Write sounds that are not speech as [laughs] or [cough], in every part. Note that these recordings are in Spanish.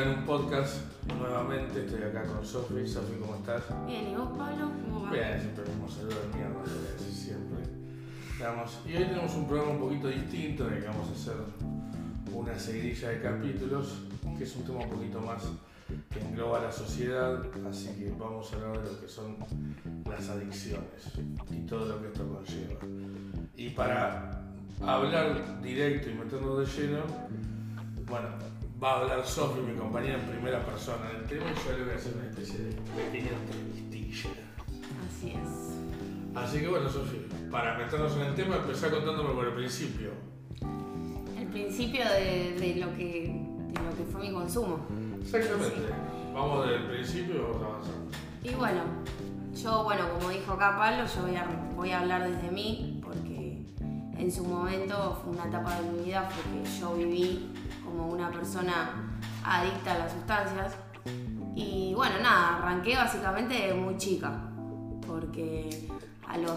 acá en un podcast nuevamente. Estoy acá con Sofi. Sofi, ¿cómo estás? Bien, ¿y vos, Pablo? ¿Cómo va? Bien, siempre mismo saludo de mierda, te voy a decir siempre. Digamos, y hoy tenemos un programa un poquito distinto en el que vamos a hacer una seguidilla de capítulos, que es un tema un poquito más que engloba la sociedad, así que vamos a hablar de lo que son las adicciones y todo lo que esto conlleva. Y para hablar directo y meternos de lleno, bueno, va a hablar Sofi, mi compañera en primera persona del tema, y yo le voy a hacer una especie de pequeña entrevistilla. Así es. Así que bueno, Sofi, para meternos en el tema, empezá contándome por el principio. El principio de, de lo, que, de lo que fue mi consumo. Exactamente. Vamos del principio y vamos avanzando. Y bueno, yo, bueno, como dijo acá Pablo, yo voy a, voy a hablar desde mí, porque en su momento fue una etapa de mi vida porque yo viví como una persona adicta a las sustancias. Y bueno, nada, arranqué básicamente muy chica, porque a los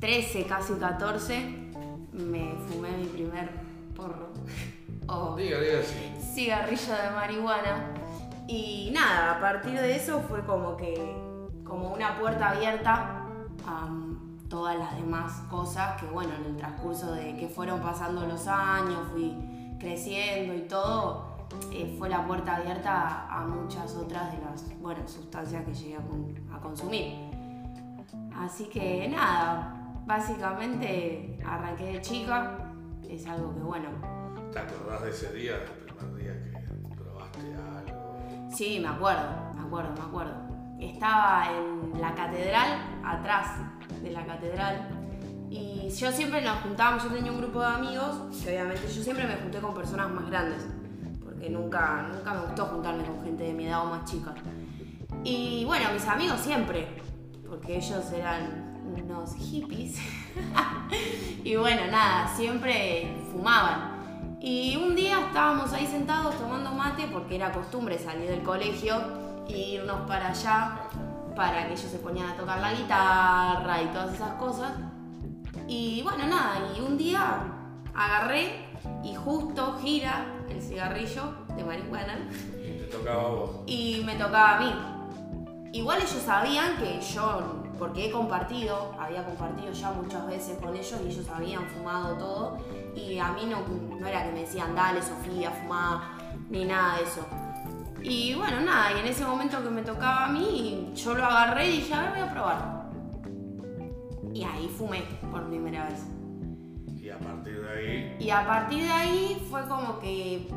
13, casi 14, me fumé mi primer porro. [laughs] o Diga, diga sí. cigarrillo de marihuana. Y nada, a partir de eso fue como que, como una puerta abierta a todas las demás cosas que, bueno, en el transcurso de que fueron pasando los años, fui creciendo y todo, eh, fue la puerta abierta a, muchas otras de las, bueno, sustancias que llegué a, con- a consumir. Así que nada, básicamente arranqué de chica, es algo que, bueno, ¿Te acordás de ese día, del primer día que probaste algo? Sí, me acuerdo, me acuerdo, me acuerdo. Estaba en la catedral, atrás de la catedral, y yo siempre nos juntábamos, yo tenía un grupo de amigos, que obviamente yo siempre me junté con personas más grandes, porque nunca, nunca me gustó juntarme con gente de mi edad o más chica. Y bueno, mis amigos siempre, porque ellos eran unos hippies. [laughs] y bueno, nada, siempre fumaban. Y un día estábamos ahí sentados tomando mate porque era costumbre salir del colegio e irnos para allá para que ellos se ponían a tocar la guitarra y todas esas cosas. Y bueno, nada, y un día agarré y justo gira el cigarrillo de marihuana Y te tocaba a vos. y me tocaba a mí. Igual ellos sabían que yo, porque he compartido, había compartido ya muchas veces con ellos y ellos habían fumado todo y a mí no, no era que me decían, dale Sofía, fumá, ni nada de eso. Y bueno, nada, y en ese momento que me tocaba a mí, yo lo agarré y dije, a ver, voy a probar. Y ahí fumé por primera vez. Y a partir de ahí, Y a partir de ahí fue como que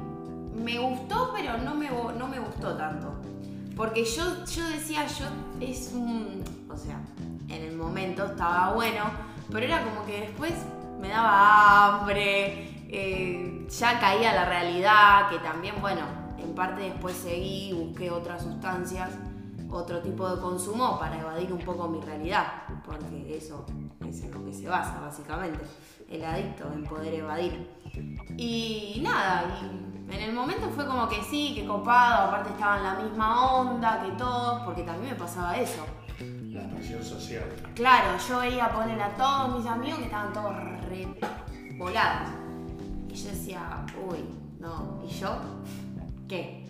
me gustó, pero no me, no me gustó tanto. Porque yo, yo decía, yo es un. O sea, en el momento estaba bueno, pero era como que después me daba hambre, eh, ya caía la realidad, que también, bueno, en parte después seguí, busqué otras sustancias, otro tipo de consumo para evadir un poco mi realidad, porque eso es en lo que se basa, básicamente, el adicto en poder evadir. Y nada, y en el momento fue como que sí, que copado, aparte estaba en la misma onda que todos, porque también me pasaba eso. la presión social. Claro, yo veía poner a todos mis amigos que estaban todos re volados. Y yo decía, uy, no, ¿y yo? ¿Qué?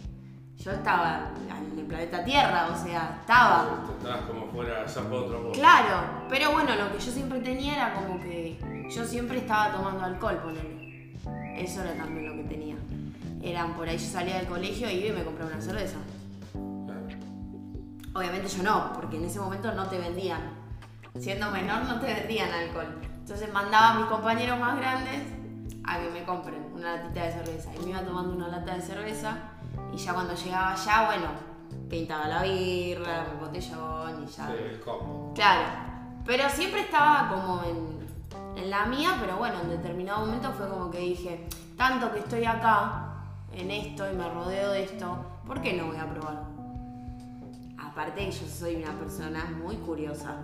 Yo estaba en el planeta Tierra, o sea, estaba. Estabas como fuera sapo otro. Claro, pero bueno, lo que yo siempre tenía era como que yo siempre estaba tomando alcohol, ponele. Eso era también lo que tenía. Eran por ahí, yo salía del colegio y iba y me compraba una cerveza. Claro. Obviamente yo no, porque en ese momento no te vendían. Siendo menor no te vendían alcohol. Entonces mandaba a mis compañeros más grandes a que me compren una latita de cerveza. Y me iba tomando una lata de cerveza y ya cuando llegaba allá, bueno, pintaba la birra, el botellón y ya. Sí, el combo. Claro, pero siempre estaba como en, en la mía, pero bueno, en determinado momento fue como que dije, tanto que estoy acá, en esto y me rodeo de esto, ¿por qué no voy a probar? Aparte que yo soy una persona muy curiosa.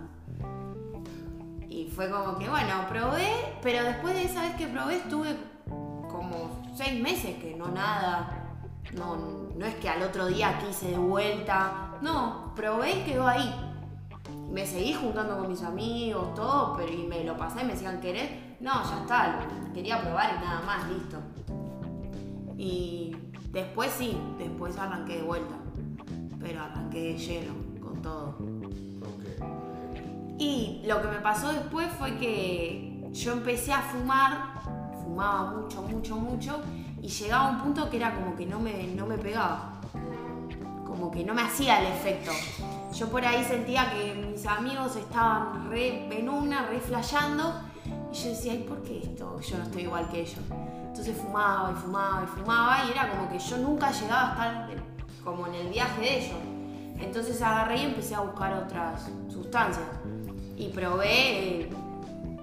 Y fue como que, bueno, probé, pero después de esa vez que probé estuve como seis meses que no nada. No, no es que al otro día quise de vuelta. No, probé y quedó ahí. Me seguí juntando con mis amigos, todo, pero y me lo pasé y me decían, ¿querés? No, ya está, quería probar y nada más, listo. Y Después sí, después arranqué de vuelta. Pero arranqué de lleno, con todo. Y lo que me pasó después fue que yo empecé a fumar, fumaba mucho, mucho, mucho, y llegaba a un punto que era como que no me, no me pegaba. Como que no me hacía el efecto. Yo por ahí sentía que mis amigos estaban re en re flasheando, y yo decía, ¿y por qué esto? Yo no estoy igual que ellos. Entonces fumaba y fumaba y fumaba, y era como que yo nunca llegaba a estar como en el viaje de ellos. Entonces agarré y empecé a buscar otras sustancias. Y probé eh,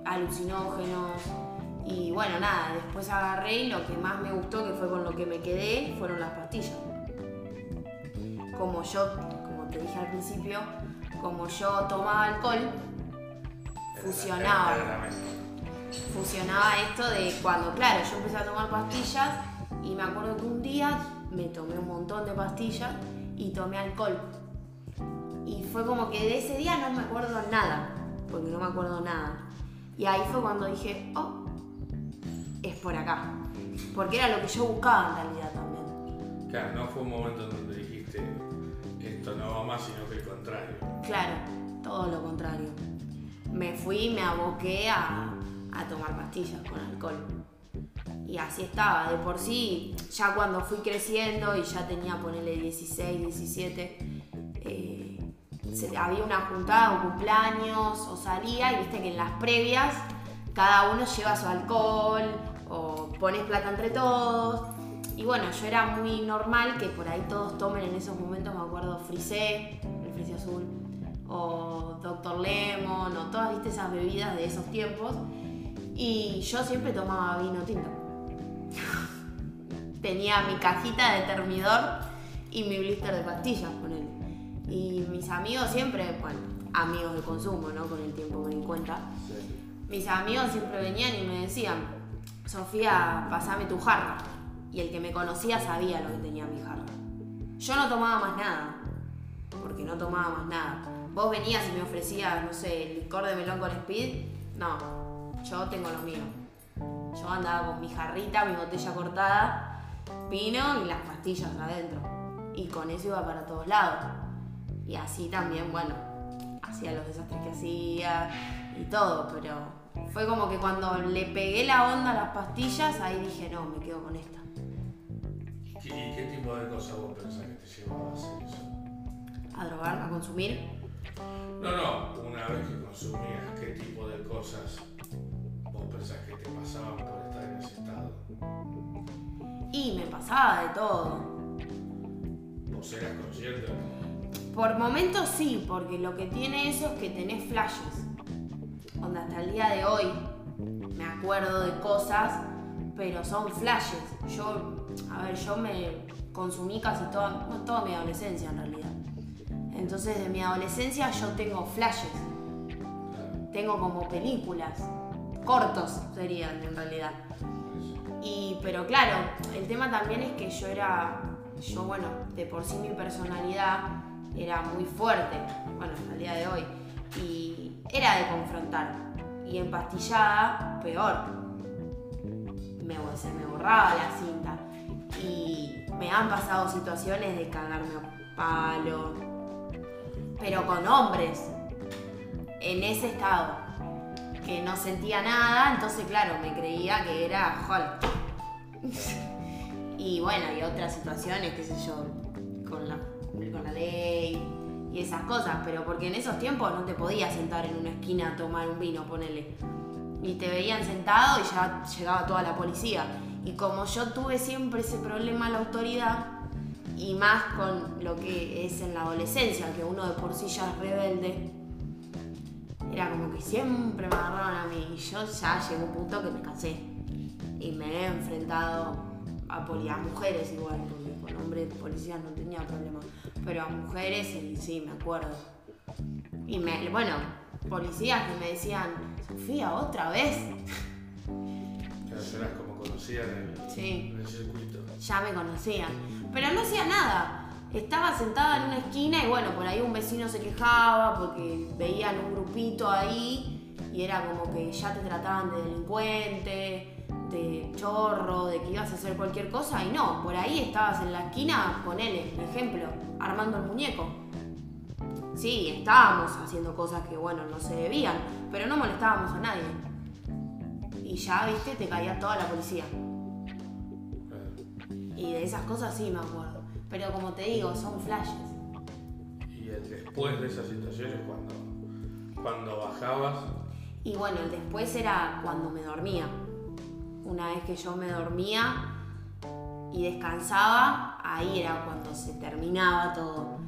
alucinógenos. Y bueno, nada, después agarré y lo que más me gustó, que fue con lo que me quedé, fueron las pastillas. Como yo, como te dije al principio, como yo tomaba alcohol, fusionaba. Fusionaba esto de cuando, claro, yo empecé a tomar pastillas y me acuerdo que un día me tomé un montón de pastillas y tomé alcohol. Y fue como que de ese día no me acuerdo nada, porque no me acuerdo nada. Y ahí fue cuando dije, oh, es por acá. Porque era lo que yo buscaba en realidad también. Claro, no fue un momento en donde dijiste esto no va más, sino que el contrario. Claro, todo lo contrario. Me fui y me aboqué a, a tomar pastillas con alcohol. Y así estaba, de por sí, ya cuando fui creciendo y ya tenía, ponerle 16, 17, eh, se- había una juntada o cumpleaños o salía y viste que en las previas cada uno lleva su alcohol pones plata entre todos. Y bueno, yo era muy normal que por ahí todos tomen en esos momentos, me acuerdo, Frisé, el Frisé azul, o Dr. Lemon, o todas viste esas bebidas de esos tiempos. Y yo siempre tomaba vino tinto. [laughs] Tenía mi cajita de termidor y mi blister de pastillas con él. Y mis amigos siempre, bueno, amigos de consumo, ¿no? Con el tiempo me di cuenta. Mis amigos siempre venían y me decían, Sofía, pasame tu jarra. Y el que me conocía sabía lo que tenía mi jarra. Yo no tomaba más nada, porque no tomaba más nada. Vos venías y me ofrecías, no sé, licor de melón con speed. No, yo tengo lo mío. Yo andaba con mi jarrita, mi botella cortada, vino y las pastillas adentro. Y con eso iba para todos lados. Y así también, bueno, hacía los desastres que hacía y todo, pero fue como que cuando le pegué la onda a las pastillas, ahí dije, no, me quedo con esta. ¿Y qué, y qué tipo de cosas vos pensás que te llevaba a hacer eso? A drogar, a consumir. No, no, una vez que consumías, ¿qué tipo de cosas vos pensás que te pasaban por estar en ese estado? Y me pasaba de todo. ¿Vos eras consciente o no? Por momentos sí, porque lo que tiene eso es que tenés flashes. Onda, hasta el día de hoy me acuerdo de cosas, pero son flashes. Yo, a ver, yo me consumí casi toda, no, toda mi adolescencia en realidad. Entonces de mi adolescencia yo tengo flashes. Tengo como películas. Cortos serían en realidad. Y, pero claro, el tema también es que yo era, yo bueno, de por sí mi personalidad era muy fuerte, bueno, el día de hoy, y era de confrontar. Y empastillada, peor. Me, se me borraba la cinta. Y me han pasado situaciones de cagarme a palo, pero con hombres, en ese estado que no sentía nada, entonces claro, me creía que era Hulk. [laughs] y bueno, y otras situaciones, qué sé yo, con la, con la ley y esas cosas, pero porque en esos tiempos no te podías sentar en una esquina a tomar un vino, ponele. Y te veían sentado y ya llegaba toda la policía. Y como yo tuve siempre ese problema a la autoridad, y más con lo que es en la adolescencia, que uno de por sí ya es rebelde, era como que siempre me agarraban a mí y yo ya llegué a un punto que me cansé. Y me he enfrentado a, poli- mujeres igual, hombres policías no tenía problema. Pero a mujeres y sí, me acuerdo. Y me, bueno, policías que me decían, Sofía, otra vez. Claro, eras como en Sí. en el circuito. ya me conocían. Pero no hacía nada. Estaba sentada en una esquina y bueno, por ahí un vecino se quejaba porque veían un grupito ahí y era como que ya te trataban de delincuente de chorro, de que ibas a hacer cualquier cosa y no, por ahí estabas en la esquina, ponele, un ejemplo, armando el muñeco. Sí, estábamos haciendo cosas que, bueno, no se debían, pero no molestábamos a nadie. Y ya, viste, te caía toda la policía. Y de esas cosas sí me acuerdo. Pero como te digo, son flashes. Y el después de esas situaciones, cuando, cuando bajabas, Y bueno, el después era cuando me dormía. Una vez que yo me dormía y descansaba, ahí era cuando se terminaba todo.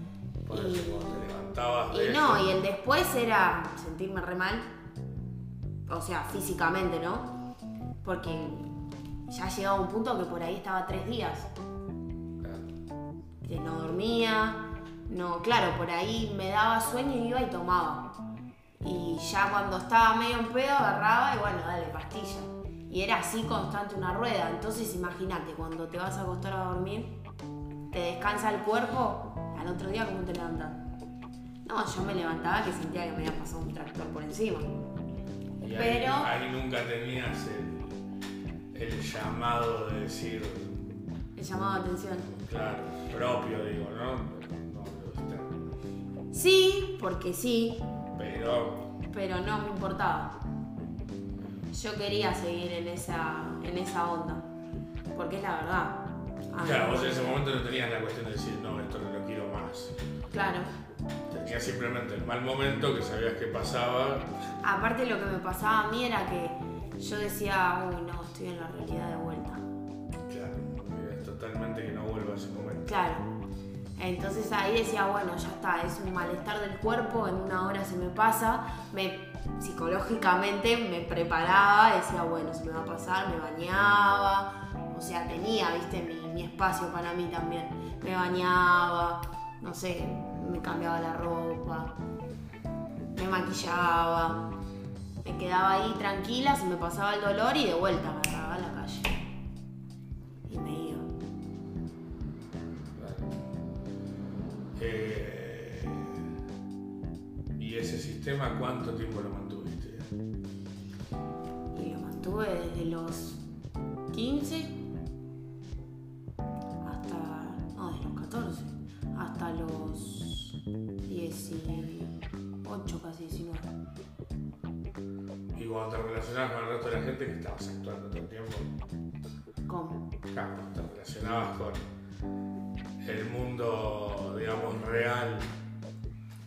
por Y- eso cuando te levantabas de Y no, eso, y el después era sentirme re mal. O sea, físicamente, ¿no? Porque ya llegaba un punto que por ahí estaba tres días. claro, Que no dormía. No, claro, por ahí me daba sueño y iba y tomaba. Y ya cuando estaba medio en pedo agarraba y bueno, dale, pastilla. Y era así constante una rueda. Entonces imagínate, cuando te vas a acostar a dormir, te descansa el cuerpo, al otro día cómo te levantas. No, yo me levantaba que sentía que me había pasado un tractor por encima. y ahí, pero- ahí nunca tenías el, el llamado de decir, Me llamaba la atención. claro, propio, digo, ¿no? Sí, porque sí, Pero, pero no me importaba. Yo quería seguir en esa, en esa onda. Porque es la verdad. A mí- claro, vos en ese momento no tenías la cuestión de decir, no, esto no lo quiero más. Claro. Tenías simplemente el mal momento que sabías que pasaba. Aparte lo que me pasaba a mí era que yo decía, uy, no, estoy en la realidad de vuelta. Claro, es totalmente que no vuelva a ese momento. Claro. Entonces ahí decía, bueno, ya está, es un malestar del cuerpo, en una hora se me pasa. Me, psicológicamente me preparaba, decía, bueno, se me va a pasar, me bañaba. O sea, tenía, viste, mi, espacio para mí también. Me bañaba, no sé, me cambiaba la ropa, me maquillaba. Me quedaba ahí tranquila, se me pasaba el dolor y de vuelta me agarraba a la calle. Y me iba. Eh, ¿Y ese sistema cuánto tiempo lo mantuviste? Y lo mantuve desde los 15 hasta. No, desde los 14. Hasta los 18, casi 19. Y cuando te relacionabas con el resto de la gente que estabas actuando todo el tiempo, ¿Cómo? claro, cuando te relacionabas con el mundo, digamos, real,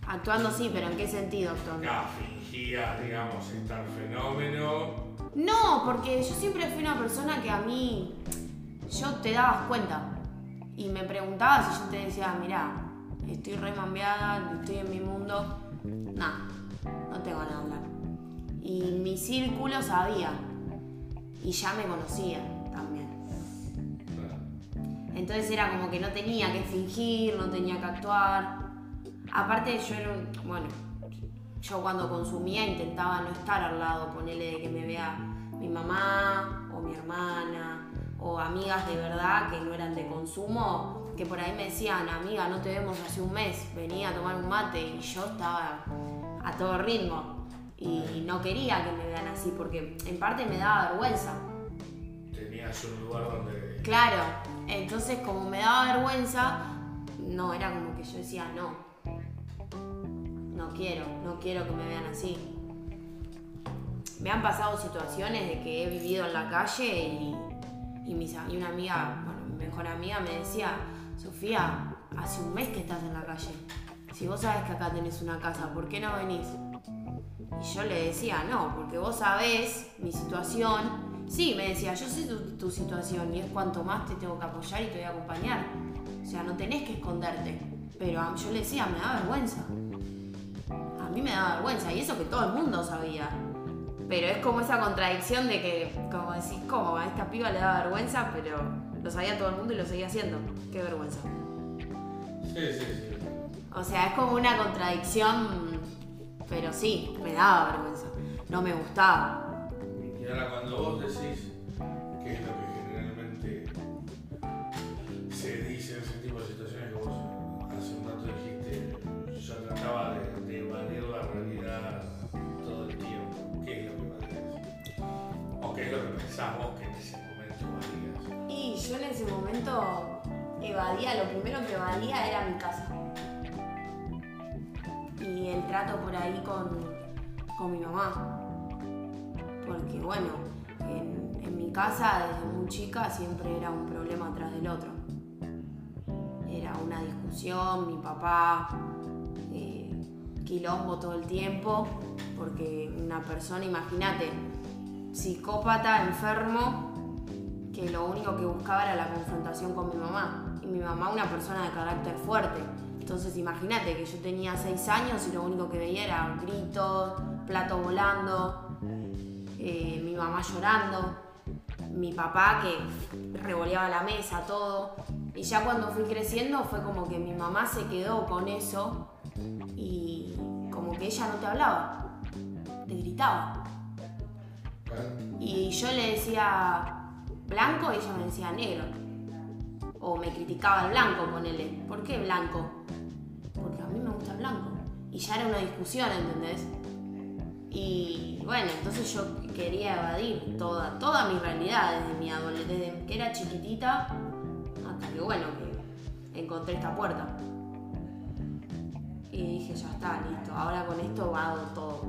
Actuando sí, pero ¿en qué sentido actuando? claro, fingías, digamos, estar fenómeno. No, porque yo siempre fui una persona que a mí. Yo te dabas cuenta. Y me preguntabas y yo te decía, mirá, estoy re mambeada, estoy en mi mundo. Nah, no tengo nada que hablar. Y mi círculo sabía. Y ya me conocía también. Entonces era como que no tenía que fingir, no tenía que actuar. Aparte yo era un, bueno, yo cuando consumía intentaba no estar al lado, ponerle de que me vea mi mamá o mi hermana o amigas de verdad que no eran de consumo, que por ahí me decían, amiga, no te vemos hace un mes, venía a tomar un mate y yo estaba a todo ritmo y no quería que me vean así porque en parte me daba vergüenza. Tenías un lugar donde. Claro, entonces como me daba vergüenza, no, era como que yo decía, no, no quiero, no quiero que me vean así. Me han pasado situaciones de que he vivido en la calle y, y, mis y una amiga, bueno, mi mejor amiga me decía, Sofía, hace un mes que estás en la calle. Si vos sabés que acá tenés una casa, ¿por qué no venís? Y yo le decía, no, porque vos sabés mi situación. Sí, me decía, yo sé tu, tu situación y es cuanto más te tengo que apoyar y te voy a acompañar. O sea, no tenés que esconderte. Pero yo le decía, me da vergüenza. A mí me da vergüenza y eso que todo el mundo sabía. Pero es como esa contradicción de que, como decís, ¿cómo? A esta piba le da vergüenza, pero lo sabía todo el mundo y lo seguía haciendo. Qué vergüenza. Sí, sí, sí. O sea, es como una contradicción, pero sí, me daba vergüenza. No me gustaba. Y ahora cuando vos decís yo en ese momento evadía, lo primero que evadía era mi casa. Y el trato por ahí con, con mi mamá. Porque bueno, en, mi casa desde muy chica siempre era un problema tras del otro. Era una discusión, mi papá, eh, quilombo todo el tiempo, porque una persona, imagínate, psicópata, enfermo, que lo único que buscaba era la confrontación con mi mamá. Y mi mamá una persona de carácter fuerte. Entonces imagínate que yo tenía seis años y lo único que veía era gritos, plato volando, eh, mi mamá llorando, mi papá que revoleaba la mesa, todo. Y ya cuando fui creciendo fue como que mi mamá se quedó con eso y como que ella no te hablaba, te gritaba. Y yo le decía blanco y ella me decía negro. O me criticaba el blanco, ponele. ¿Por qué blanco? Porque a mí me gusta el blanco. Y ya era una discusión, ¿entendés? Y bueno, entonces yo quería evadir toda, toda mi realidad desde mi adolescencia, desde que era chiquitita hasta que bueno, que encontré esta puerta. Y dije, ya está, listo, ahora con esto va todo.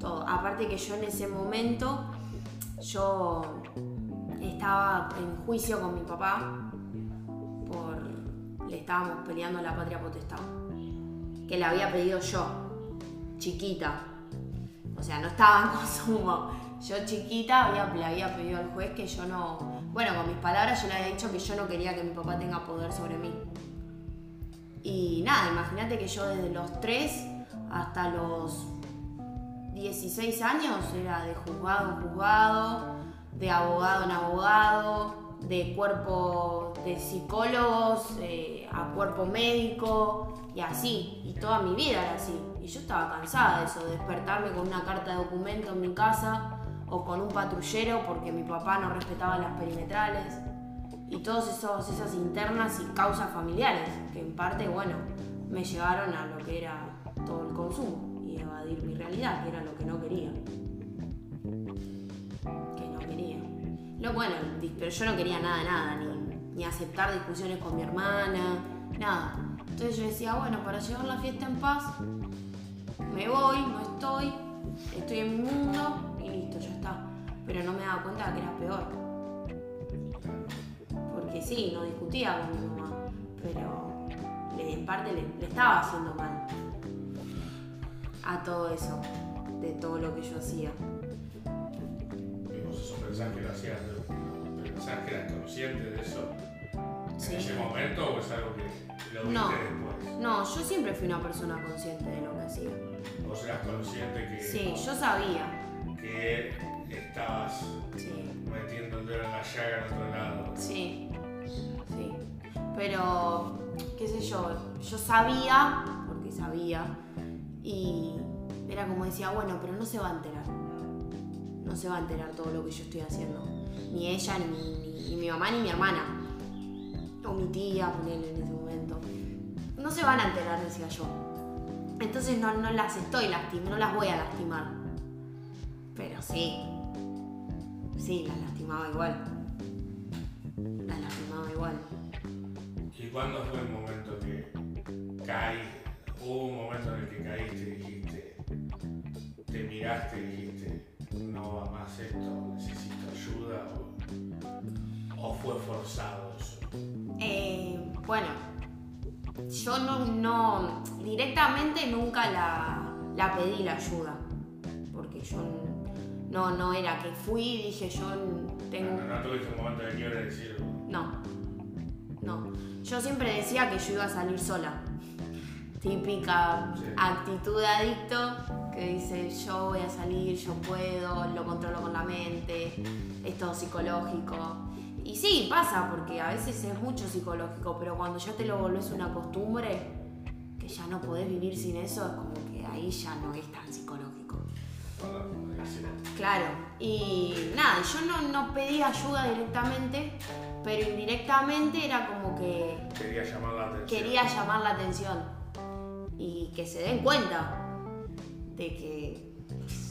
Todo. Aparte que yo en ese momento, yo estaba en juicio con mi papá por. le estábamos peleando la patria potestad. Que la había pedido yo, chiquita. O sea, no estaba en [laughs] consumo. Yo chiquita había, le había pedido al juez que yo no. Bueno, con mis palabras yo le había dicho que yo no quería que mi papá tenga poder sobre mí. Y nada, imagínate que yo desde los 3 hasta los 16 años era de juzgado en juzgado, de abogado en abogado, de cuerpo de psicólogos eh, a cuerpo médico y así. Y toda mi vida era así. Y yo estaba cansada de eso, de despertarme con una carta de documento en mi casa o con un patrullero porque mi papá no respetaba las perimetrales y todas esas internas y causas familiares que en parte, bueno, me llevaron a lo que era todo el consumo y evadir mi realidad, que era lo que no quería. Lo bueno, pero yo no quería nada, nada, ni, ni aceptar discusiones con mi hermana, nada. Entonces yo decía, bueno, para llevar la fiesta en paz, me voy, no estoy, estoy en mi mundo y listo, ya está. Pero no me daba cuenta que era peor porque sí, no discutía con mi mamá, pero en parte le, estaba haciendo mal a todo eso, de todo lo que yo hacía. ¿Y vos eso pensás que lo hacías? ¿Pensás que eras consciente de eso en ese momento o es algo que lo viste no, después? No, yo siempre fui una persona consciente de lo que hacía. ¿Vos eras consciente que.? Sí, yo sabía. Que estabas metiendo el dedo en la llaga al otro lado. Sí, sí. Pero, qué sé yo, yo sabía, porque sabía, y era como decía, bueno, pero no se va a enterar. No se va a enterar todo lo que yo estoy haciendo. Ni ella, ni, mi mamá, ni mi hermana. O mi tía, ponerle en ese momento. No se van a enterar, decía yo. Entonces no, no las estoy lastimando, no las voy a lastimar. Pero sí. Sí, las lastimaba igual. Las lastimaba igual. ¿Y cuándo fue el momento que caí? Hubo un momento en el que caíste y dijiste, te miraste y dijiste, no va más esto, necesito ayuda o, fue forzado eso? Eh, bueno, yo no, no directamente nunca la, la pedí la ayuda, porque yo no, no era que fui y dije yo tengo... No, no tuviste un momento de quiero decir... No, no. Yo siempre decía que yo iba a salir sola. Típica actitud de adicto que dice yo voy a salir, yo puedo, lo controlo con la mente, es todo psicológico. Y sí, pasa, porque a veces es mucho psicológico, pero cuando ya te lo volvés una costumbre, que ya no podés vivir sin eso, es como que ahí ya no es tan psicológico. Claro, y nada, yo no, no pedí ayuda directamente, pero indirectamente era como que... Quería llamar la atención. Quería llamar la atención. Y que se den cuenta de que...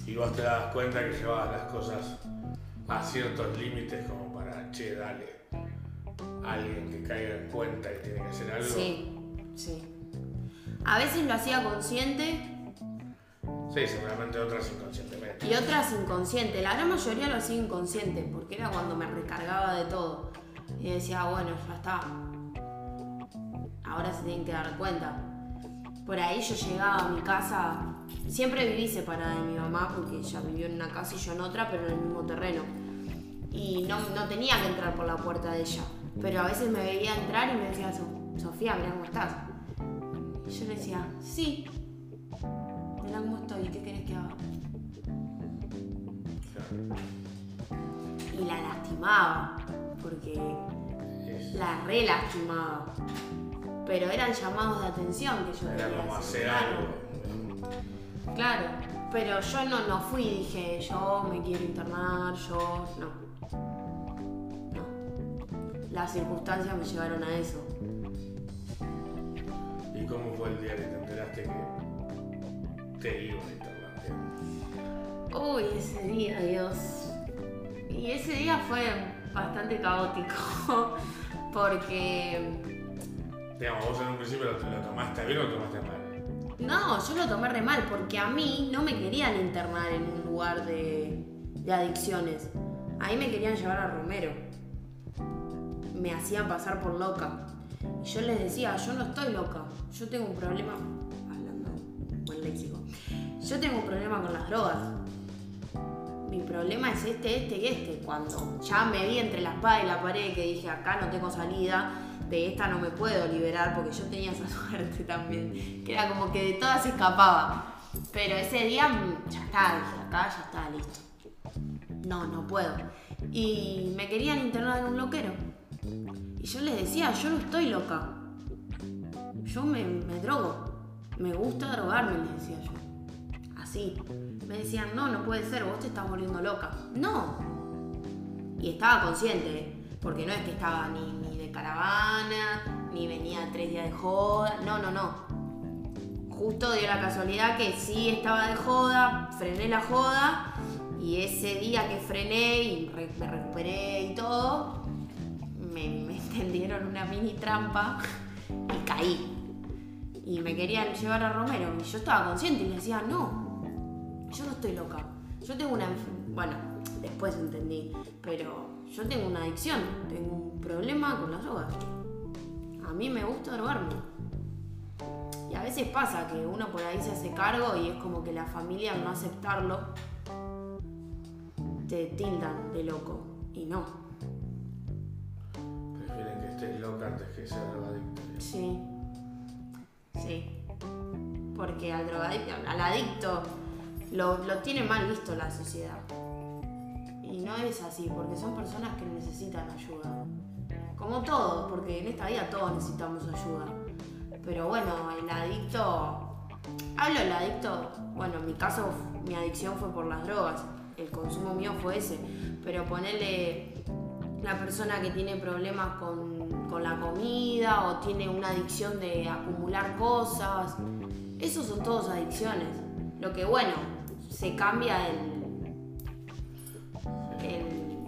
Y vos te das cuenta que llevabas las cosas a ciertos límites como para, che, dale, alguien que caiga en cuenta y tiene que hacer algo. Sí, sí. A veces lo hacía consciente Sí, seguramente otras inconscientemente. y otras inconsciente. La gran mayoría lo hacía inconsciente, porque era cuando me recargaba de todo. Y decía, bueno, ya está. Ahora se tienen que dar cuenta. Por ahí yo llegaba a mi casa, siempre viví separada de mi mamá, porque ella vivió en una casa y yo en otra, pero en el mismo terreno. Y no, no tenía que entrar por la puerta de ella. Pero a veces me veía entrar y me decía, "So- Sofía, mira cómo estás. Y yo le decía, sí, mira cómo estoy, ¿qué querés que haga? Y la lastimaba, porque la re lastimaba. Pero eran llamados de atención que yo era quería como hacer. algo. Claro, pero yo no, no fui y dije, yo me quiero internar, yo no. No. Las circunstancias me llevaron a eso. ¿Y cómo fue el día que te enteraste que te iban a internar? Uy, ese día, Dios. Y ese día fue bastante caótico, [laughs] porque Digamos, vos en un principio lo, lo tomaste bien o lo tomaste mal. No, yo lo tomé re mal porque a mí no me querían internar en un lugar de, adicciones. Ahí me querían llevar a Romero. Me hacían pasar por loca. Y yo les decía, yo no estoy loca. Yo tengo un problema. Hablando buen léxico. Yo tengo un problema con las drogas. Mi problema es este, este y este. Cuando ya me vi entre la espada y la pared que dije, acá no tengo salida, de esta no me puedo liberar porque yo tenía esa [laughs] suerte también. Que era como que de todas escapaba. Pero ese día mm, ya está, dije, acá ya está, listo. No, no puedo. Y me querían internar en un loquero. Y yo les decía, yo no estoy loca. Yo me, me drogo. Me gusta drogarme, les decía yo. Así. Me decían, no, no puede ser, vos te estás volviendo loca. No. Y estaba consciente, porque no es que estaba ni, caravana, ni venía tres días de joda. No, no, no. Justo dio la casualidad que sí estaba de joda, frené la joda y ese día que frené y me recuperé y todo, me, me [laughs] tendieron una mini trampa y caí. Y me querían llevar a Romero y yo estaba consciente y le decía, no, yo no estoy loca. Yo tengo una... Bueno, después entendí, pero yo tengo una adicción, tengo un problema con las drogas. A mí me gusta drogarme. Y a veces pasa que uno por ahí se hace cargo y es como que la familia al no aceptarlo te tildan de loco. Y no. Prefieren que estés loca antes que ser drogadicta. digamos. Sí. Sí. Porque al drogadicto, al adicto, lo, lo tiene mal visto la sociedad. Y no es así, porque son personas que necesitan ayuda. Como todos, porque en esta vida todos necesitamos ayuda. Pero bueno, el adicto. Hablo del adicto. Bueno, en mi caso, mi adicción fue por las drogas. El consumo mío fue ese. Pero ponerle la persona que tiene problemas con, con la comida o tiene una adicción de acumular cosas. Esos son todos adicciones. Lo que bueno, se cambia el,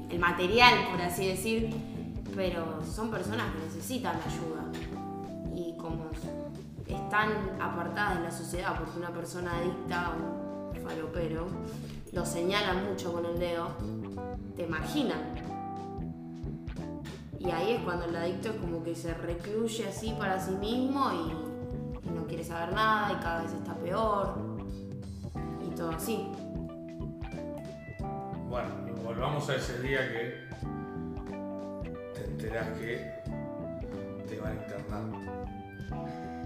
el, material, por así decir, pero son personas que necesitan ayuda. Y como están apartadas de la sociedad, porque una persona adicta, un falopero, lo señalan mucho con el dedo, te marginan. Y ahí es cuando el adicto es como que se recluye así para sí mismo y, no quiere saber nada y cada vez está peor y todo así. Bueno, volvamos a ese día que te enterás que te van a internar.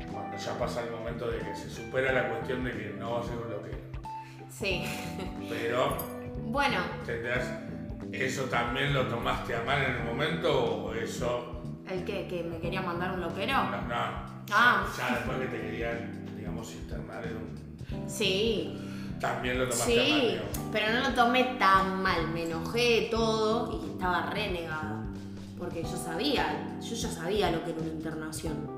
Cuando ya pasa el momento de que se supera la cuestión de que no va a ser un loquero. Sí. Pero Bueno, te enterás, ¿eso también lo tomaste a mal en el momento o eso el que, que me quería mandar un loquero. no? no Ah. ya, ya después que te querían, digamos, internar en un... Sí, También lo tomaste a mal, sí, pero no lo tomé tan mal, me enojé de todo y estaba renegada. Porque yo sabía, yo ya sabía lo que era una internación.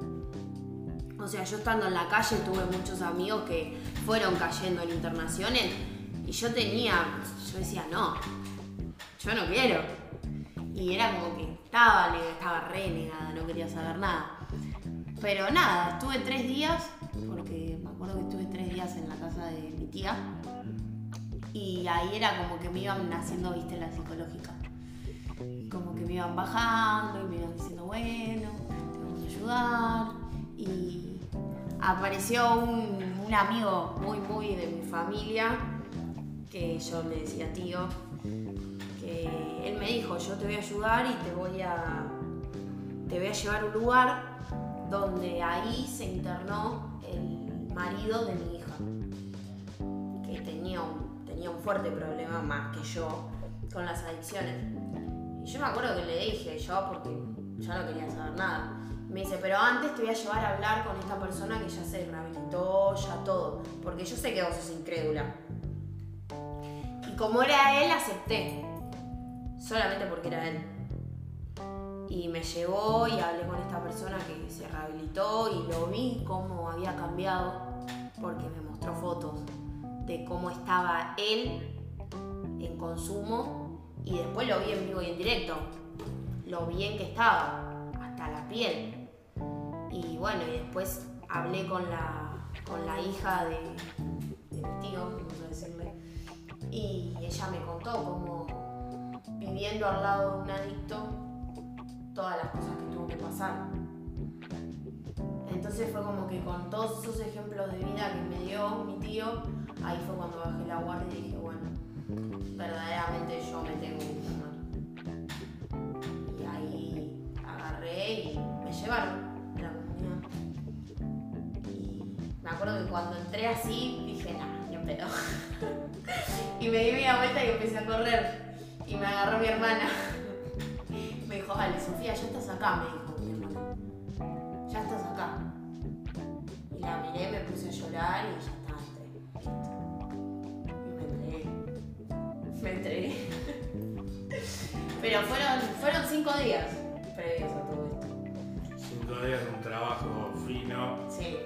O sea, yo estando en la calle tuve muchos amigos que fueron cayendo en internaciones y yo tenía, yo decía, no, yo no quiero. Y era como que estaba, estaba re negada, no quería saber nada. Pero nada, estuve tres días, porque me acuerdo que estuve tres días en la casa de tía. Y ahí era como que me iban haciendo, viste, la psicológica. Como que me iban bajando y me iban diciendo, bueno, te vamos a ayudar. Y apareció un, un amigo muy, muy de mi familia, que yo le decía tío, que él me dijo, yo te voy a ayudar y te voy a, te voy a llevar a un lugar donde ahí se internó el marido de mi tenía un, fuerte problema más que yo con las adicciones. Y yo me acuerdo que le dije yo, porque yo no quería saber nada. Me dice, pero antes te voy a llevar a hablar con esta persona que ya se rehabilitó, ya todo. Porque yo sé que vos sos incrédula. Y como era él, acepté. Solamente porque era él. Y me llevó y hablé con esta persona que se rehabilitó y lo vi cómo había cambiado. Porque me mostró fotos de cómo estaba él en consumo y después lo vi en vivo y en directo. Lo bien que estaba, hasta la piel. Y bueno, y después hablé con la, con la hija de, mi tío, vamos a decirle, y ella me contó cómo viviendo al lado de un adicto, todas las cosas que tuvo que pasar. Entonces fue como que con todos esos ejemplos de vida que me dio mi tío, ahí fue cuando bajé la guardia y dije, bueno, verdaderamente yo me tengo que internar. Y ahí agarré y me llevaron a la comunidad. Y me acuerdo que cuando entré así, dije, nah, ni un pedo. [laughs] y me di media vuelta y empecé a correr. Y me agarró mi hermana. [laughs] me dijo, vale, Sofía, ya estás acá, me dijo mi hermana. Ya estás acá. Y la miré, me puse a llorar y ya Me entregué. Pero fueron, fueron cinco días previos a todo esto. Cinco días de un trabajo fino Sí.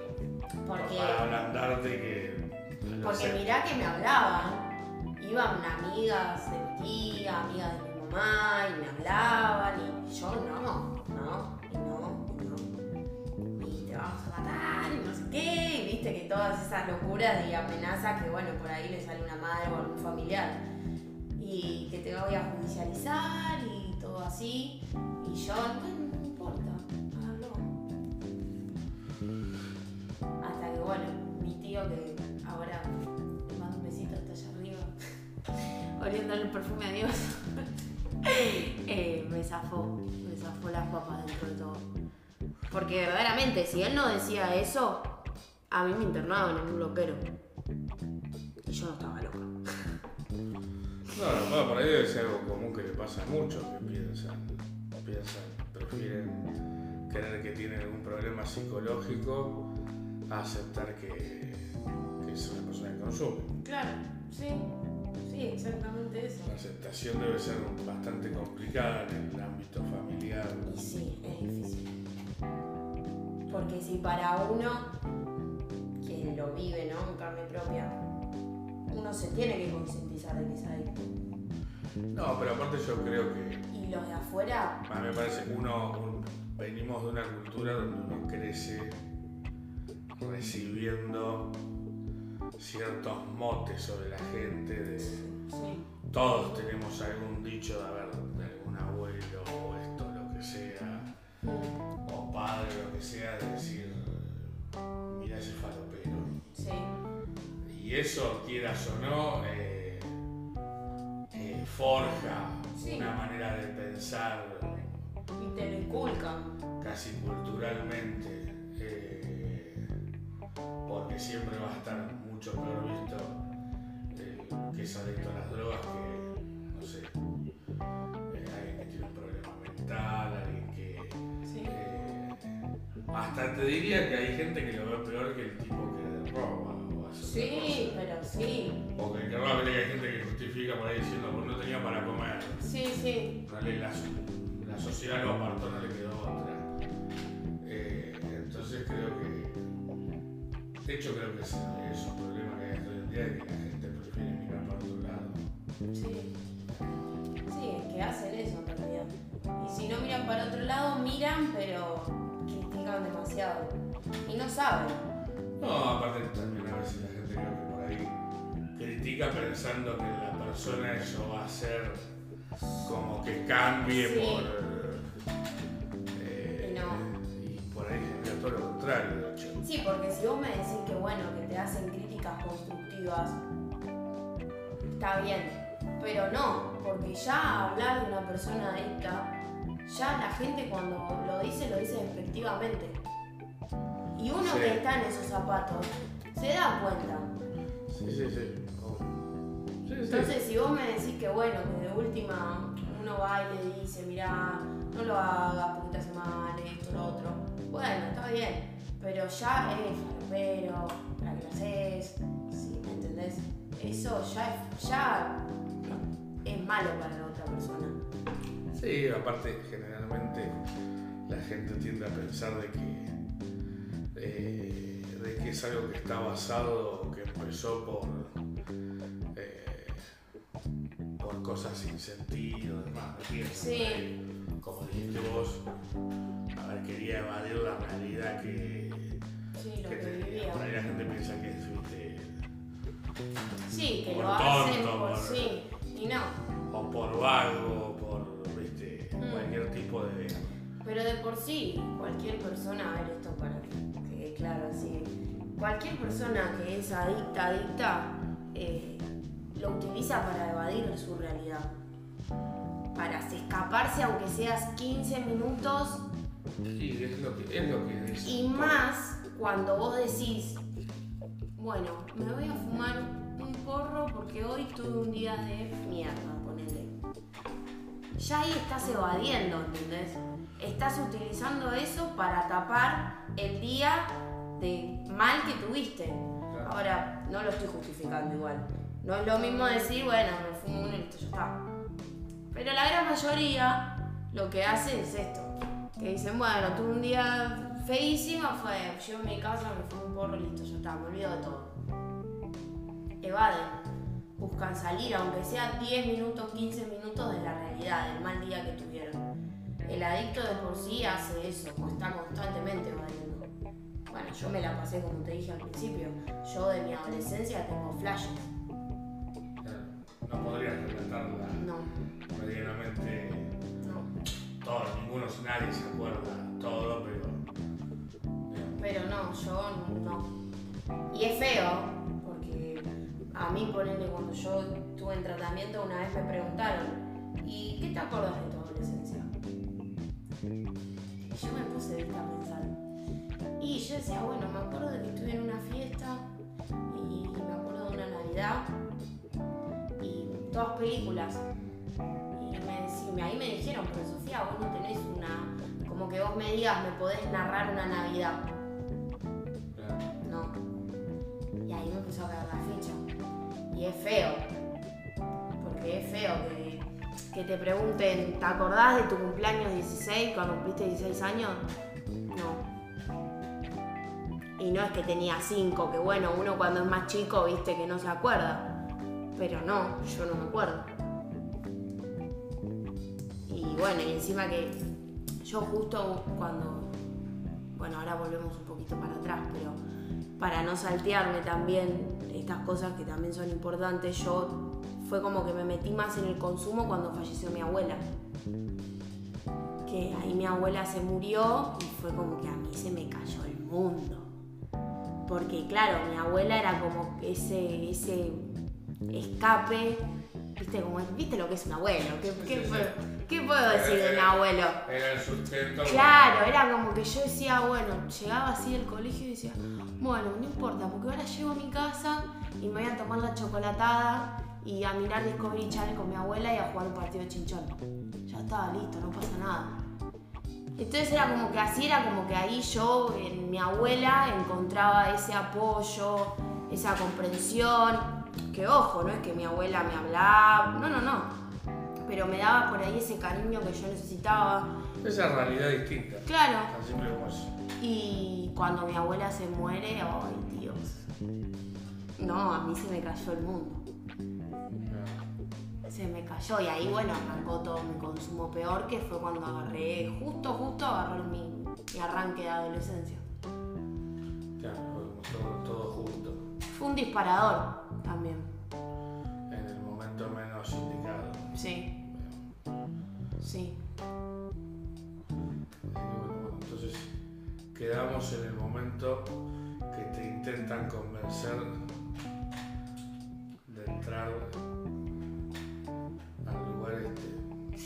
Porque, para ablandarte que. no porque sé. mirá que me hablaban. Iban amigas de mi tía, amigas de mi mamá, y me hablaban, y yo no, no, y no, y no. Y te vamos a matar, y no sé qué, y viste que todas esas locuras y amenazas que, bueno, por ahí le sale una madre o algún familiar. Y que te voy a judicializar y todo así. Y yo, no, no importa, hágalo. Hasta que, bueno, mi tío que ahora le mando un besito hasta allá arriba, [laughs] oliéndole el perfume a Dios, [laughs] eh, me zafó, me zafó las papas dentro de todo. Porque verdaderamente, si él no decía eso, a mí me internaban en un loquero. Y yo no estaba. No, no, por ahí debe ser algo común que le pasa a muchos que piensan, piensan, prefieren creer que tienen algún problema psicológico a aceptar que, que es una persona que consume. Claro, sí, sí, exactamente eso. La aceptación debe ser bastante complicada en el ámbito familiar. Y sí, es difícil. Porque si para uno, que lo vive, ¿no? En carne propia, uno se tiene que concientizar de que es adicto. No, pero aparte yo creo que Y los de afuera, a mí me parece que uno un- venimos de una cultura donde uno crece recibiendo ciertos motes sobre la gente de sí, todos tenemos algún dicho de haber de algún abuelo o esto lo que sea o padre lo que sea de decir mira ese falopero sí, y eso quieras o no eh, eh, forja Sí. una manera de pensar y te lo inculcan. casi culturalmente, eh, porque siempre va a estar mucho peor visto que es adicto a las drogas que, no sé, alguien que tiene un problema mental, alguien que... Sí, hasta te diría que hay gente que lo ve peor que el tipo que roba sí, pero sí, O que el que roba, viste que hay gente que justifica por ahí diciendo pues no tenía para comer. sí, sí, No le- la, la sociedad lo apartó, no le quedó otra. Eh, entonces creo que. De hecho, creo que es, es un problema que hay hoy en día de que la gente prefiere mirar para otro lado. sí. Sí, que hacen eso en realidad. Y si no miran para otro lado, miran, pero critican demasiado. Y no saben. No, aparte también a veces la gente creo que por ahí critica pensando que la persona eso va a hacer como que cambie Sí. por. eh, no. y por ahí es todo lo contrario. Sí, porque si vos me decís que bueno, que te hacen críticas constructivas, está bien. Pero no, porque ya hablar de una persona adicta, ya la gente cuando lo dice, lo dice despectivamente. Y uno Sí. que está en esos zapatos se da cuenta. Sí, sí, sí. Oh. Entonces, si vos me decís que bueno, que de última uno va y le dice, mirá, no lo hagas porque te hace mal, esto, lo otro, bueno, está bien, pero ya es pero ¿para qué lo haces? ¿Sí? ¿Me entendés? Eso ya es, ya es malo para la otra persona. Sí, aparte generalmente la gente tiende a pensar de que, eh, de que es algo que está basado que empezó por, eh, por cosas sin sentido, demás. Sí. Como dijiste vos, a ver, quería evadir la realidad que, Sí, lo que que tenía. vivía. Por ahí la gente piensa que es, viste, Sí, que por lo hacen tonto, por por- sí. Y no. o por vago, por viste, Mm. cualquier tipo de. Pero de por sí, cualquier persona, a ver esto para quede claro así, cualquier persona que es adicta, adicta, eh, lo utiliza para evadir su realidad. Para escaparse aunque seas 15 minutos Sí, es lo que, es lo que dice. y más cuando vos decís, bueno, me voy a fumar un porro porque hoy tuve un día de mierda, ponele. Ya ahí estás evadiendo, ¿entendés? Estás utilizando eso para tapar el día de mal que tuviste. Claro. Ahora, no lo estoy justificando igual. No es lo mismo decir, bueno, me fumo uno y listo, ya está. Pero la gran mayoría lo que hace es esto. Que dicen, bueno, tuve un día feísimo, fue, llego a mi casa, me fumo un porro y listo, ya está, me olvido de todo. Evaden. Buscan salir, aunque sea 10 minutos, 15 minutos de la realidad, del mal día que tuvieron. El adicto de por sí hace eso, está constantemente evadiendo. Bueno, yo me la pasé como te dije al principio. Yo de mi adolescencia tengo flashes. Claro, No podrías relatarla No, medianamente no. todo, ninguno, nadie se acuerda todo, pero. digamos, Pero no, yo no. Y es feo, porque a mí, ponele, cuando yo estuve en tratamiento, una vez me preguntaron, ¿y qué te acuerdas de tu adolescencia? Y yo me puse ¿viste, a pensar. Y yo decía, bueno, me acuerdo de que estuve en una fiesta y me acuerdo de una Navidad y todas películas. Y me, ahí me dijeron, pero Sofía, vos no tenés una. Como que vos me digas, me podés narrar una Navidad. No. Y ahí me empezó a caer la ficha. Y es feo. Porque es feo que, que te pregunten, ¿te acordás de tu cumpleaños 16 cuando cumpliste 16 años? No. Y no es que tenía 5, que bueno, uno cuando es más chico, viste que no se acuerda. Pero no, yo no me acuerdo. Y bueno, y encima que yo justo cuando, bueno, ahora volvemos un poquito para atrás, pero para no saltearme también estas cosas que también son importantes, yo fue como que me metí más en el consumo cuando falleció mi abuela. Que ahí mi abuela se murió y fue como que a mí se me cayó el mundo. Porque claro, mi abuela era como ese, ese escape, viste, como, viste lo que es un abuelo, ¿qué, qué Sí, sí, puedo, sí. qué puedo decir de mi abuelo? Era el sustento. Claro, era como que yo decía, bueno, llegaba así del colegio y decía, bueno, no importa, porque ahora llego a mi casa y me voy a tomar la chocolatada y a mirar Discovery Channel con mi abuela y a jugar un partido de chinchón. Ya estaba listo, no pasa nada. Entonces era como que así, era como que ahí yo, en mi abuela, encontraba ese apoyo, esa comprensión. Que ojo, no es que mi abuela me hablaba, no, no, no. Pero me daba por ahí ese cariño que yo necesitaba. Esa realidad distinta. Claro, Tan simple como eso. y cuando mi abuela se muere, ay Dios. No, a mí se me cayó el mundo. Se me cayó y ahí bueno arrancó todo mi consumo peor que fue cuando agarré, justo, justo agarré mi, mi arranque de adolescencia. Claro, todo, todo junto. Fue un disparador también. En el momento menos indicado. Sí, sí. Bueno, entonces quedamos en el momento que te intentan convencer de entrar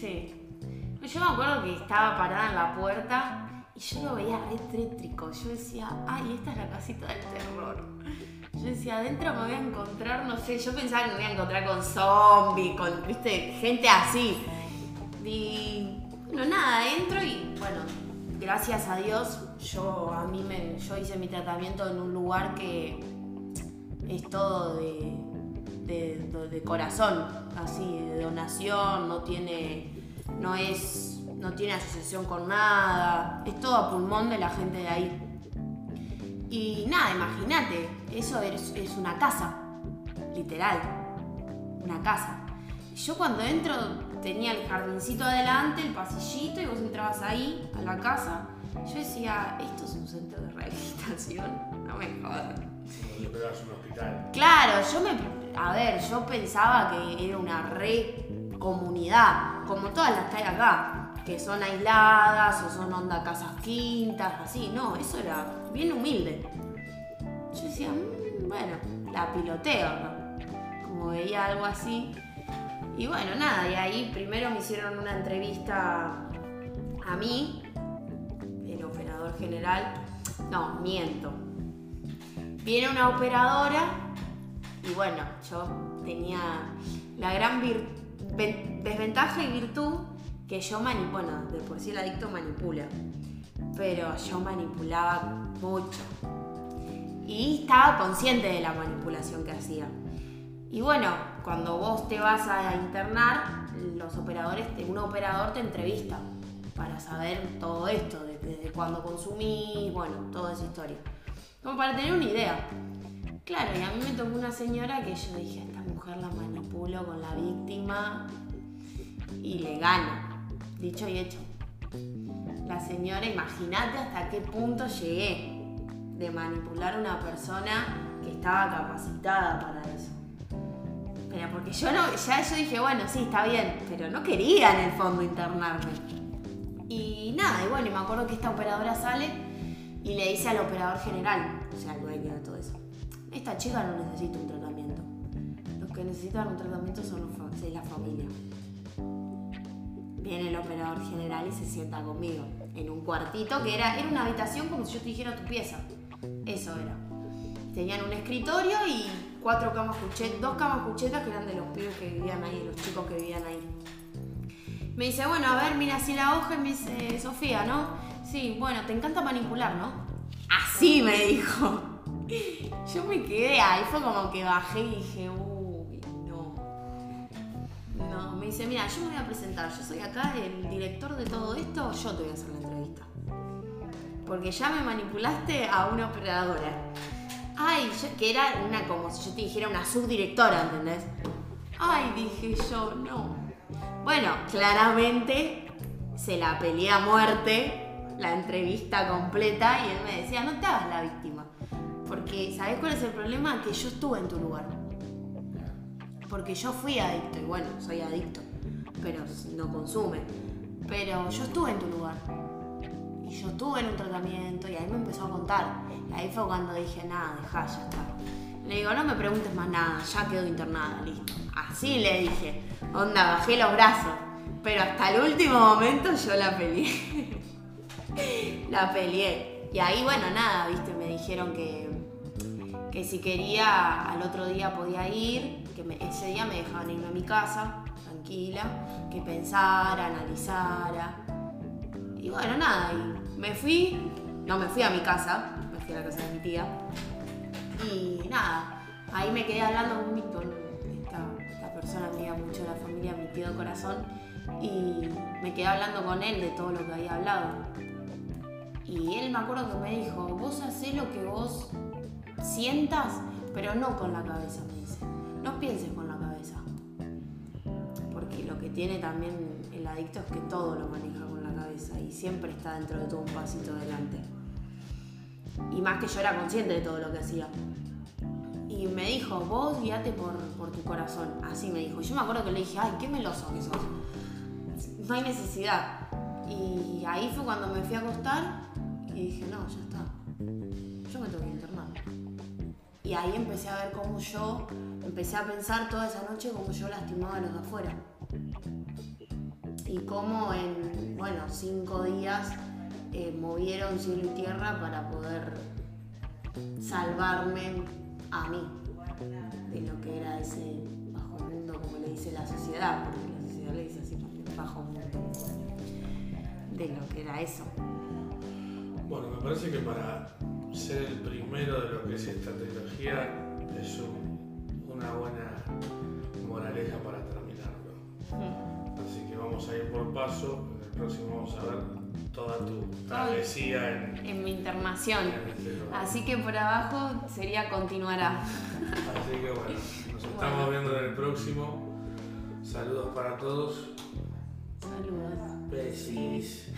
Sí. Yo me acuerdo que estaba parada en la puerta y yo lo veía re tétrico. Yo decía, ay, esta es la casita del terror. Yo decía, adentro me voy a encontrar, no sé, yo pensaba que me iba a encontrar con zombies, con, gente así. Y bueno, nada, entro y bueno, gracias a Dios, yo a mí me, yo hice mi tratamiento en un lugar que es todo de, de, de- de corazón, así, de donación, no tiene, no es, no tiene asociación con nada, es todo a pulmón de la gente de ahí. Y nada, imagínate, eso es, es una casa, literal, una casa. Yo cuando entro tenía el jardincito adelante, el pasillito y vos entrabas ahí, a la casa. Yo decía, ¿esto es un centro de [laughs] rehabilitación? No me jodas. Un hospital. Claro, yo me. A ver, yo pensaba que era una re comunidad, como todas las que hay acá, que son aisladas o son onda casas quintas, así. No, eso era bien humilde. Yo decía, "Mm, bueno, la piloteo, ¿no? Como veía algo así. Y bueno, nada, y ahí primero me hicieron una entrevista a mí, el operador general. No, miento. Viene una operadora y bueno, yo tenía la gran vir- ven- desventaja y virtud que yo mani bueno, de por sí el adicto manipula, pero yo manipulaba mucho. Y estaba consciente de la manipulación que hacía. Y bueno, cuando vos te vas a internar, los operadores, un operador te entrevista para saber todo esto, de- desde cuándo consumís, bueno, toda esa historia. Como para tener una idea. Claro, y a mí me tocó una señora que yo dije, esta mujer la manipulo con la víctima y le gano. Dicho y hecho. La señora, imagínate hasta qué punto llegué de manipular a una persona que estaba capacitada para eso. Pero porque yo no, ya yo dije, bueno, sí, está bien, pero no quería en el fondo internarme. Y nada, y bueno, y me acuerdo que esta operadora sale y le dice al operador general, o sea, al dueño de todo eso, esta chica no necesita un tratamiento. Los que necesitan un tratamiento son los la familia. Viene el operador general y se sienta conmigo en un cuartito que era, era una habitación como si yo te dijera tu pieza. Eso era. Tenían un escritorio y cuatro camas cuchetas, dos camas cuchetas que eran de los pibes que vivían ahí, los chicos que vivían ahí. Me dice, bueno, a ver, mira así la hoja y me dice, Sofía, ¿no? Sí, bueno, te encanta manipular, ¿no? Así me dijo. [gasps] Yo me quedé ahí, fue como que bajé y dije, uy, no. No, me dice, mira, yo me voy a presentar, yo soy acá el director de todo esto, yo te voy a hacer la entrevista. Porque ya me manipulaste a una operadora. Ay, yo- que era una, como si yo te dijera una subdirectora, ¿entendés? Ay, dije yo, no. Bueno, claramente se la peleé a muerte, la entrevista completa, y él me decía, no te hagas la víctima. Porque, ¿sabés cuál es el problema? Que yo estuve en tu lugar. Porque yo fui adicto, y bueno, soy adicto, pero no consume. Pero yo estuve en tu lugar. Y yo estuve en un tratamiento y ahí me empezó a contar. Y ahí fue cuando dije, nada, dejá, ya está. Le digo, no me preguntes más nada, ya quedo internada, listo. Así le dije, onda, bajé los brazos. Pero hasta el último momento yo la peleé. [laughs] la peleé. Y ahí, bueno, nada, viste, me dijeron que, que si quería al otro día podía ir, que me- ese día me dejaban irme a mi casa, tranquila, que pensara, analizara. Y bueno, nada, y me fui, no me fui a mi casa, me fui a la casa de mi tía. Y nada, ahí me quedé hablando con, esta, persona amiga mucho de la familia, mi tío de corazón, y me quedé hablando con él de todo lo que había hablado. Y él me acuerdo que me dijo, vos hacés lo que vos sientas, pero no con la cabeza, me dice. No pienses con la cabeza. tiene también el adicto es que todo lo maneja con la cabeza y siempre está dentro de todo un pasito adelante. Y más que yo era consciente de todo lo que hacía. Y me dijo, vos guíate por, por tu corazón. Así me dijo. Yo me acuerdo que le dije, ay, qué meloso que sos. No hay necesidad. Y ahí fue cuando me fui a acostar y dije, no, ya está. Y ahí empecé a ver cómo yo, empecé a pensar toda esa noche cómo yo lastimaba a los de afuera. Y cómo en, bueno, cinco días eh, movieron cielo y tierra para poder salvarme a mí de lo que era ese bajo mundo, como le dice la sociedad, porque la sociedad le dice así, bajo mundo, de lo que era eso. Bueno, me parece que para ser el primero de lo que es esta trilogía es un- una buena moraleja para terminarlo. Mm. Así que vamos a ir por paso. En el próximo vamos a ver toda tu travesía en, En mi internación. en este. Así que por abajo sería continuará. Así que bueno, nos [laughs] estamos Bueno. viendo en el próximo. Saludos para todos. Saludos. Besis.